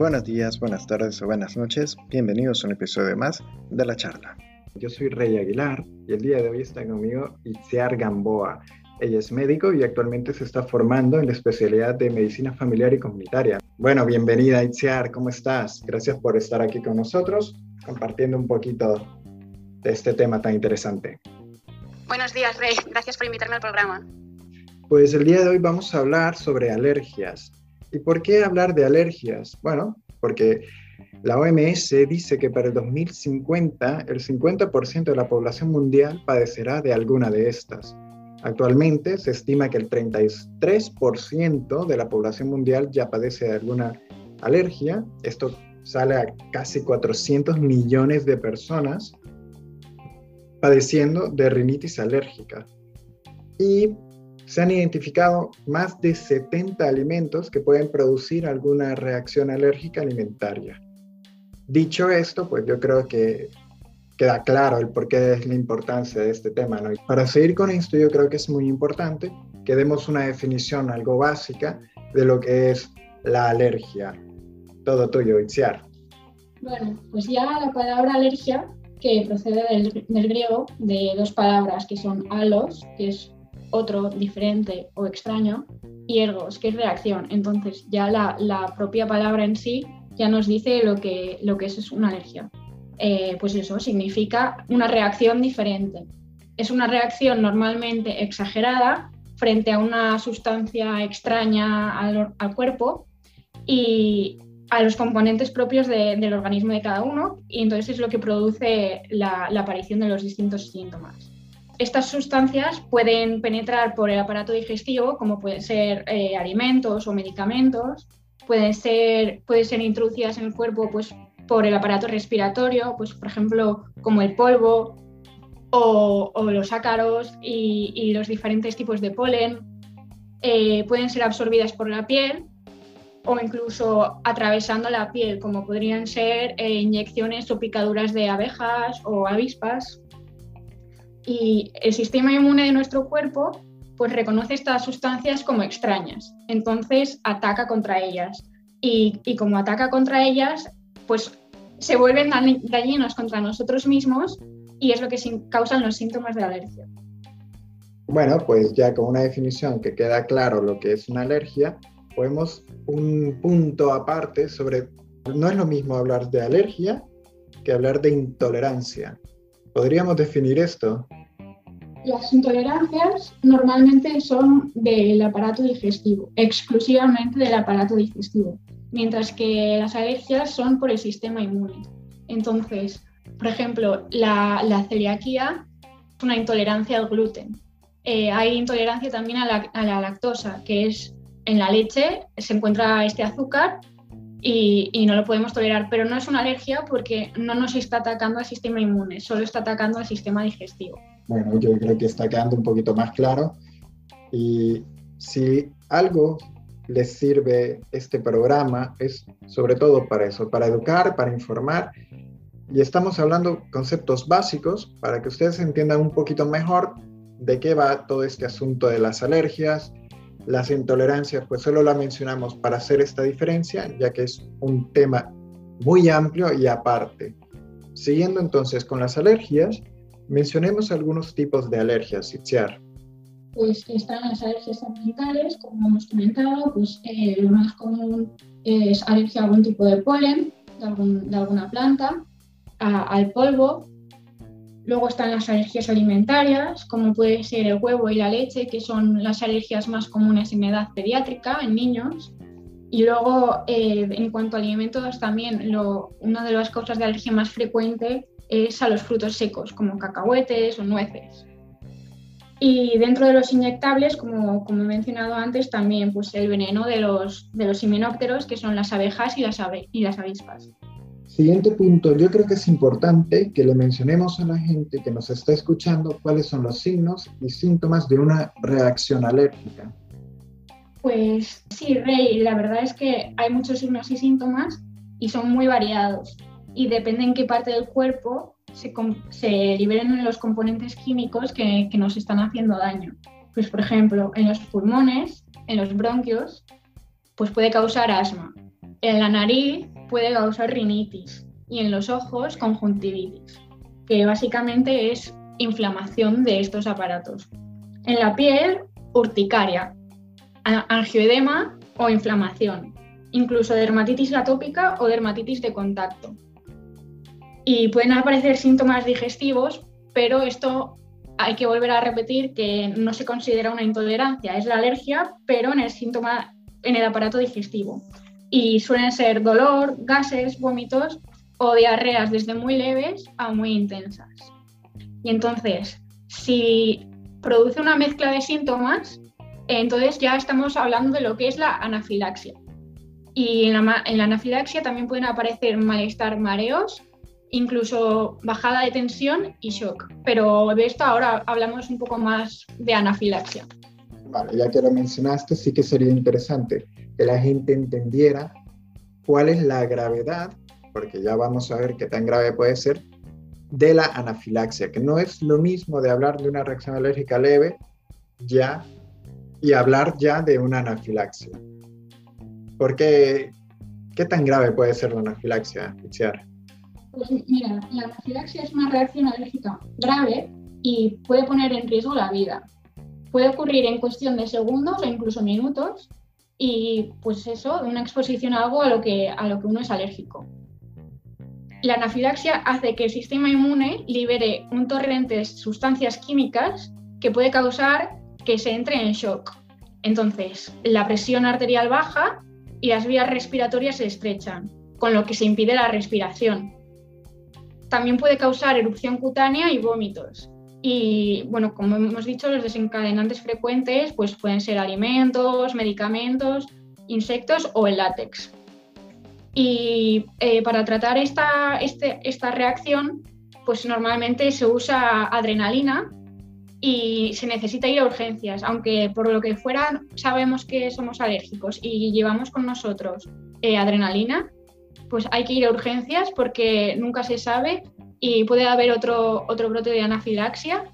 Buenos días, buenas tardes o buenas noches. Bienvenidos a un episodio más de la charla. Yo soy Rey Aguilar y el día de hoy está conmigo Itziar Gamboa. Ella es médico y actualmente se está formando en la especialidad de medicina familiar y comunitaria. Bueno, bienvenida Itziar, ¿cómo estás? Gracias por estar aquí con nosotros compartiendo un poquito de este tema tan interesante. Buenos días, Rey. Gracias por invitarme al programa. Pues el día de hoy vamos a hablar sobre alergias. ¿Y por qué hablar de alergias? Bueno, porque la OMS dice que para el 2050 el 50% de la población mundial padecerá de alguna de estas. Actualmente se estima que el 33% de la población mundial ya padece de alguna alergia. Esto sale a casi 400 millones de personas padeciendo de rinitis alérgica. Y se han identificado más de 70 alimentos que pueden producir alguna reacción alérgica alimentaria. Dicho esto, pues yo creo que queda claro el porqué es la importancia de este tema. ¿no? Para seguir con esto, yo creo que es muy importante que demos una definición algo básica de lo que es la alergia. Todo tuyo, Itziar. Bueno, pues ya la palabra alergia, que procede del, del griego, de dos palabras que son alos, que es otro diferente o extraño, y ergos, que es reacción. Entonces ya la, propia palabra en sí ya nos dice lo que, lo que es, una alergia. Eh, pues eso significa una reacción diferente. Es una reacción normalmente exagerada frente a una sustancia extraña al, cuerpo y a los componentes propios de, del organismo de cada uno y entonces es lo que produce la aparición de los distintos síntomas estas sustancias pueden penetrar por el aparato digestivo, como pueden ser eh, alimentos o medicamentos, pueden ser, pueden ser introducidas en el cuerpo pues, por el aparato respiratorio, pues, por ejemplo, como el polvo o, los ácaros y, los diferentes tipos de polen. Eh, pueden ser absorbidas por la piel o incluso atravesando la piel, como podrían ser eh, inyecciones o picaduras de abejas o avispas y el sistema inmune de nuestro cuerpo pues reconoce estas sustancias como extrañas, entonces ataca contra ellas y, como ataca contra ellas pues se vuelven dañinos contra nosotros mismos y es lo que causan los síntomas de alergia. Bueno, pues ya con una definición que queda claro lo que es una alergia, podemos un punto aparte sobre, no es lo mismo hablar de alergia que hablar de intolerancia. ¿Podríamos definir esto? Las intolerancias normalmente son del aparato digestivo, exclusivamente del aparato digestivo, mientras que las alergias son por el sistema inmune. Entonces, por ejemplo, la, celiaquía es una intolerancia al gluten. Eh, hay intolerancia también a a la, lactosa, que es en la leche se encuentra este azúcar y, y, no lo podemos tolerar, pero no es una alergia porque no nos está atacando al sistema inmune, solo está atacando al sistema digestivo. Bueno, yo creo que está quedando un poquito más claro. Y si algo les sirve este programa es sobre todo para eso, para educar, para informar. Y estamos hablando conceptos básicos para que ustedes entiendan un poquito mejor de qué va todo este asunto de las alergias, las intolerancias, pues solo la mencionamos para hacer esta diferencia, ya que es un tema muy amplio y aparte. Siguiendo entonces con las alergias, Mencionemos algunos tipos de alergias, Itziar. Pues están las alergias ambientales, como hemos comentado, pues eh, lo más común es alergia a algún tipo de polen, de, alguna planta, al polvo. Luego están las alergias alimentarias, como puede ser el huevo y la leche, que son las alergias más comunes en edad pediátrica, en niños. Y luego, eh, en cuanto a alimentos, también lo, una de las causas de alergia más frecuente es a los frutos secos, como cacahuetes o nueces. Y dentro de los inyectables, como, como he mencionado antes, también pues, el veneno de los, de los himenópteros, que son las abejas y las, y las avispas. Siguiente punto, yo creo que es importante que le mencionemos a la gente que nos está escuchando cuáles son los signos y síntomas de una reacción alérgica. Pues sí, Rey, la verdad es que hay muchos signos y síntomas y son muy variados y depende en qué parte del cuerpo se, se liberen los componentes químicos que, que, nos están haciendo daño. Pues, por ejemplo, en los pulmones, en los bronquios, pues puede causar asma. En la nariz puede causar rinitis y en los ojos conjuntivitis, que básicamente es inflamación de estos aparatos. En la piel, urticaria, angioedema o inflamación, incluso dermatitis atópica o dermatitis de contacto. Y pueden aparecer síntomas digestivos, pero esto hay que volver a repetir que no se considera una intolerancia, es la alergia, pero en el síntoma, en el aparato digestivo. Y suelen ser dolor, gases, vómitos o diarreas desde muy leves a muy intensas. Y entonces, si produce una mezcla de síntomas, entonces ya estamos hablando de lo que es la anafilaxia. Y en la, anafilaxia también pueden aparecer malestar, mareos, incluso bajada de tensión y shock. Pero de esto ahora hablamos un poco más de anafilaxia. Vale, ya que lo mencionaste, sí que sería interesante que la gente entendiera cuál es la gravedad, porque ya vamos a ver qué tan grave puede ser, de la anafilaxia, que no es lo mismo de hablar de una reacción alérgica leve ya y hablar ya de una anafilaxia. Porque, ¿qué tan grave puede ser la anafilaxia, Itziar? Pues mira, la anafilaxia es una reacción alérgica grave y puede poner en riesgo la vida. Puede ocurrir en cuestión de segundos o incluso minutos y pues eso, una exposición a algo a lo que, a lo que uno es alérgico. La anafilaxia hace que el sistema inmune libere un torrente de sustancias químicas que puede causar que se entre en shock. Entonces, la presión arterial baja y las vías respiratorias se estrechan, con lo que se impide la respiración también puede causar erupción cutánea y vómitos. Y bueno, como hemos dicho, los desencadenantes frecuentes pues pueden ser alimentos, medicamentos, insectos o el látex. Y eh, para tratar esta, este, esta reacción, pues normalmente se usa adrenalina y se necesita ir a urgencias, aunque por lo que fuera sabemos que somos alérgicos y llevamos con nosotros eh, adrenalina, pues hay que ir a urgencias porque nunca se sabe y puede haber otro, otro brote de anafilaxia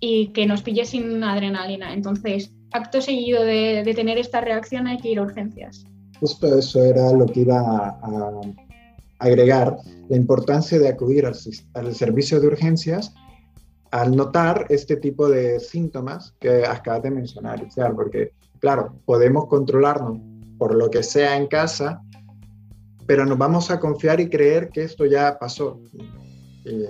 y que nos pille sin adrenalina. Entonces, acto seguido de, tener esta reacción hay que ir a urgencias. Justo eso era lo que iba a, agregar, la importancia de acudir al, al, servicio de urgencias al notar este tipo de síntomas que acabas de mencionar, porque claro, podemos controlarnos por lo que sea en casa, pero nos vamos a confiar y creer que esto ya pasó.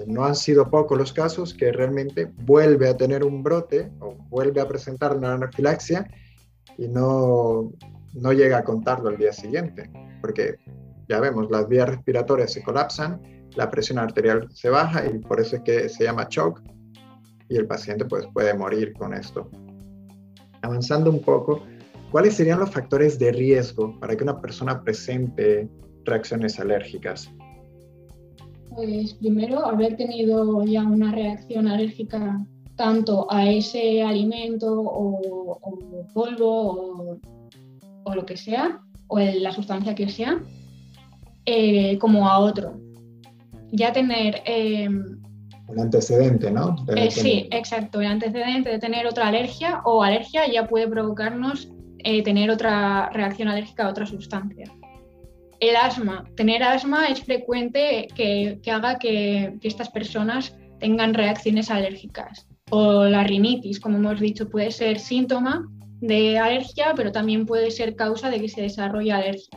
No han sido pocos los casos que realmente vuelve a tener un brote o vuelve a presentar una anafilaxia y no, no llega a contarlo al día siguiente, porque ya vemos, las vías respiratorias se colapsan, la presión arterial se baja y por eso es que se llama shock y el paciente pues puede morir con esto. Avanzando un poco, ¿cuáles serían los factores de riesgo para que una persona presente reacciones alérgicas? Pues primero, haber tenido ya una reacción alérgica tanto a ese alimento o, polvo o, lo que sea, o la sustancia que sea, eh, como a otro. Ya tener... Em, un antecedente, ¿no? Eh, sí, exacto. El antecedente de tener otra alergia o alergia ya puede provocarnos eh, tener otra reacción alérgica a otra sustancia el asma. Tener asma es frecuente que, haga que, estas personas tengan reacciones alérgicas. O la rinitis, como hemos dicho, puede ser síntoma de alergia, pero también puede ser causa de que se desarrolle alergia.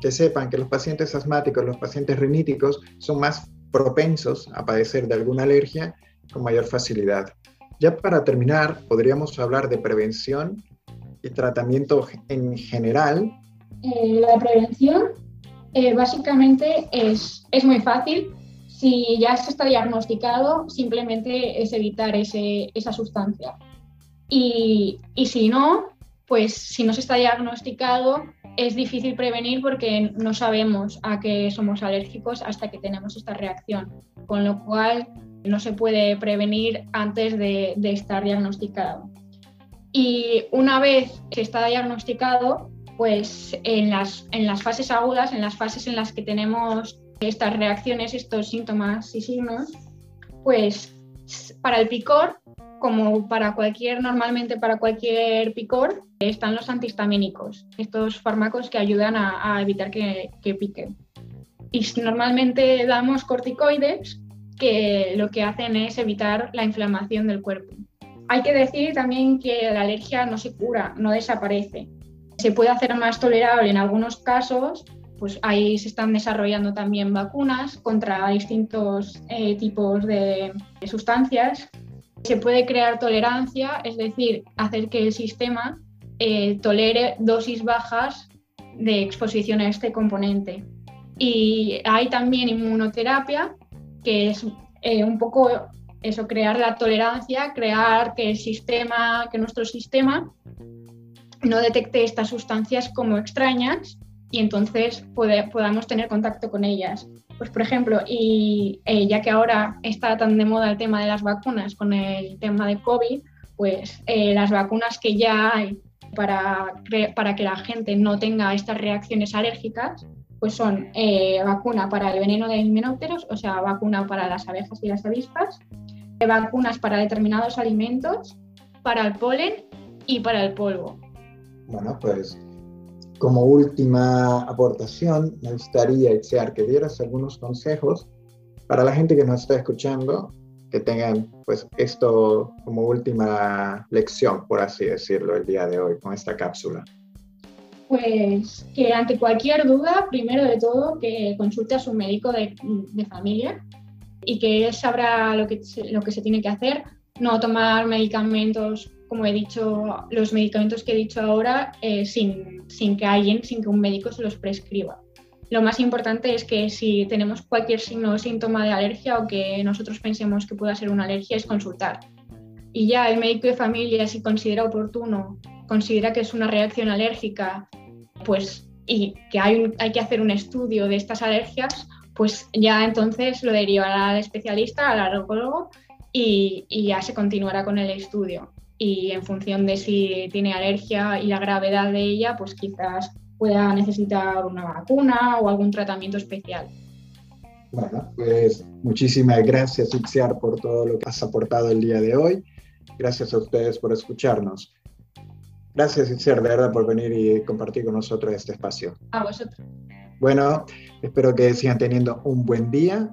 Que sepan que los pacientes asmáticos, los pacientes riníticos, son más propensos a padecer de alguna alergia con mayor facilidad. Ya para terminar, podríamos hablar de prevención y tratamiento en general. Eh, la prevención eh, básicamente es, es, muy fácil. Si ya se está diagnosticado, simplemente es evitar ese, esa sustancia. Y, y, si no, pues si no se está diagnosticado, es difícil prevenir porque no sabemos a qué somos alérgicos hasta que tenemos esta reacción. Con lo cual, no se puede prevenir antes de, de estar diagnosticado. Y una vez que está diagnosticado, pues en las, en las fases agudas, en las fases en las que tenemos estas reacciones, estos síntomas y signos, pues para el picor como para cualquier, normalmente para cualquier picor, están los antihistamínicos, estos fármacos que ayudan a, evitar que, que piquen. Y normalmente damos corticoides que lo que hacen es evitar la inflamación del cuerpo. Hay que decir también que la alergia no se cura, no desaparece. Se puede hacer más tolerable en algunos casos, pues ahí se están desarrollando también vacunas contra distintos eh, tipos de sustancias. Se puede crear tolerancia, es decir, hacer que el sistema eh, tolere dosis bajas de exposición a este componente. Y hay también inmunoterapia, que es eh, un poco eso, crear la tolerancia, crear que el sistema, que nuestro sistema no detecte estas sustancias como extrañas y entonces podamos tener contacto con ellas. Pues por ejemplo, y eh, ya que ahora está tan de moda el tema de las vacunas con el tema de COVID, pues eh, las vacunas que ya hay para, para que la gente no tenga estas reacciones alérgicas, pues son eh, vacuna para el veneno de himenópteros, o sea, vacuna para las abejas y las avispas, vacunas para determinados alimentos, para el polen y para el polvo. Bueno, pues como última aportación, me gustaría, Itziar, que dieras algunos consejos para la gente que nos está escuchando, que tengan pues esto como última lección, por así decirlo, el día de hoy con esta cápsula. Pues que ante cualquier duda, primero de todo, que consulte a su médico de, de familia y que él sabrá lo que, lo que se tiene que hacer, no tomar medicamentos, como he dicho, los medicamentos que he dicho ahora, eh, sin, sin que alguien, sin que un médico se los prescriba. Lo más importante es que si tenemos cualquier signo o síntoma de alergia o que nosotros pensemos que pueda ser una alergia, es consultar. Y ya el médico de familia, si considera oportuno, considera que es una reacción alérgica, pues y que hay, hay que hacer un estudio de estas alergias, pues ya entonces lo derivará al especialista, al alergólogo, y, y, ya se continuará con el estudio. Y en función de si tiene alergia y la gravedad de ella, pues quizás pueda necesitar una vacuna o algún tratamiento especial. Bueno, pues muchísimas gracias, Ixiar, por todo lo que has aportado el día de hoy. Gracias a ustedes por escucharnos. Gracias, Itziar, de verdad, por venir y compartir con nosotros este espacio. A vosotros. Bueno, espero que sigan teniendo un buen día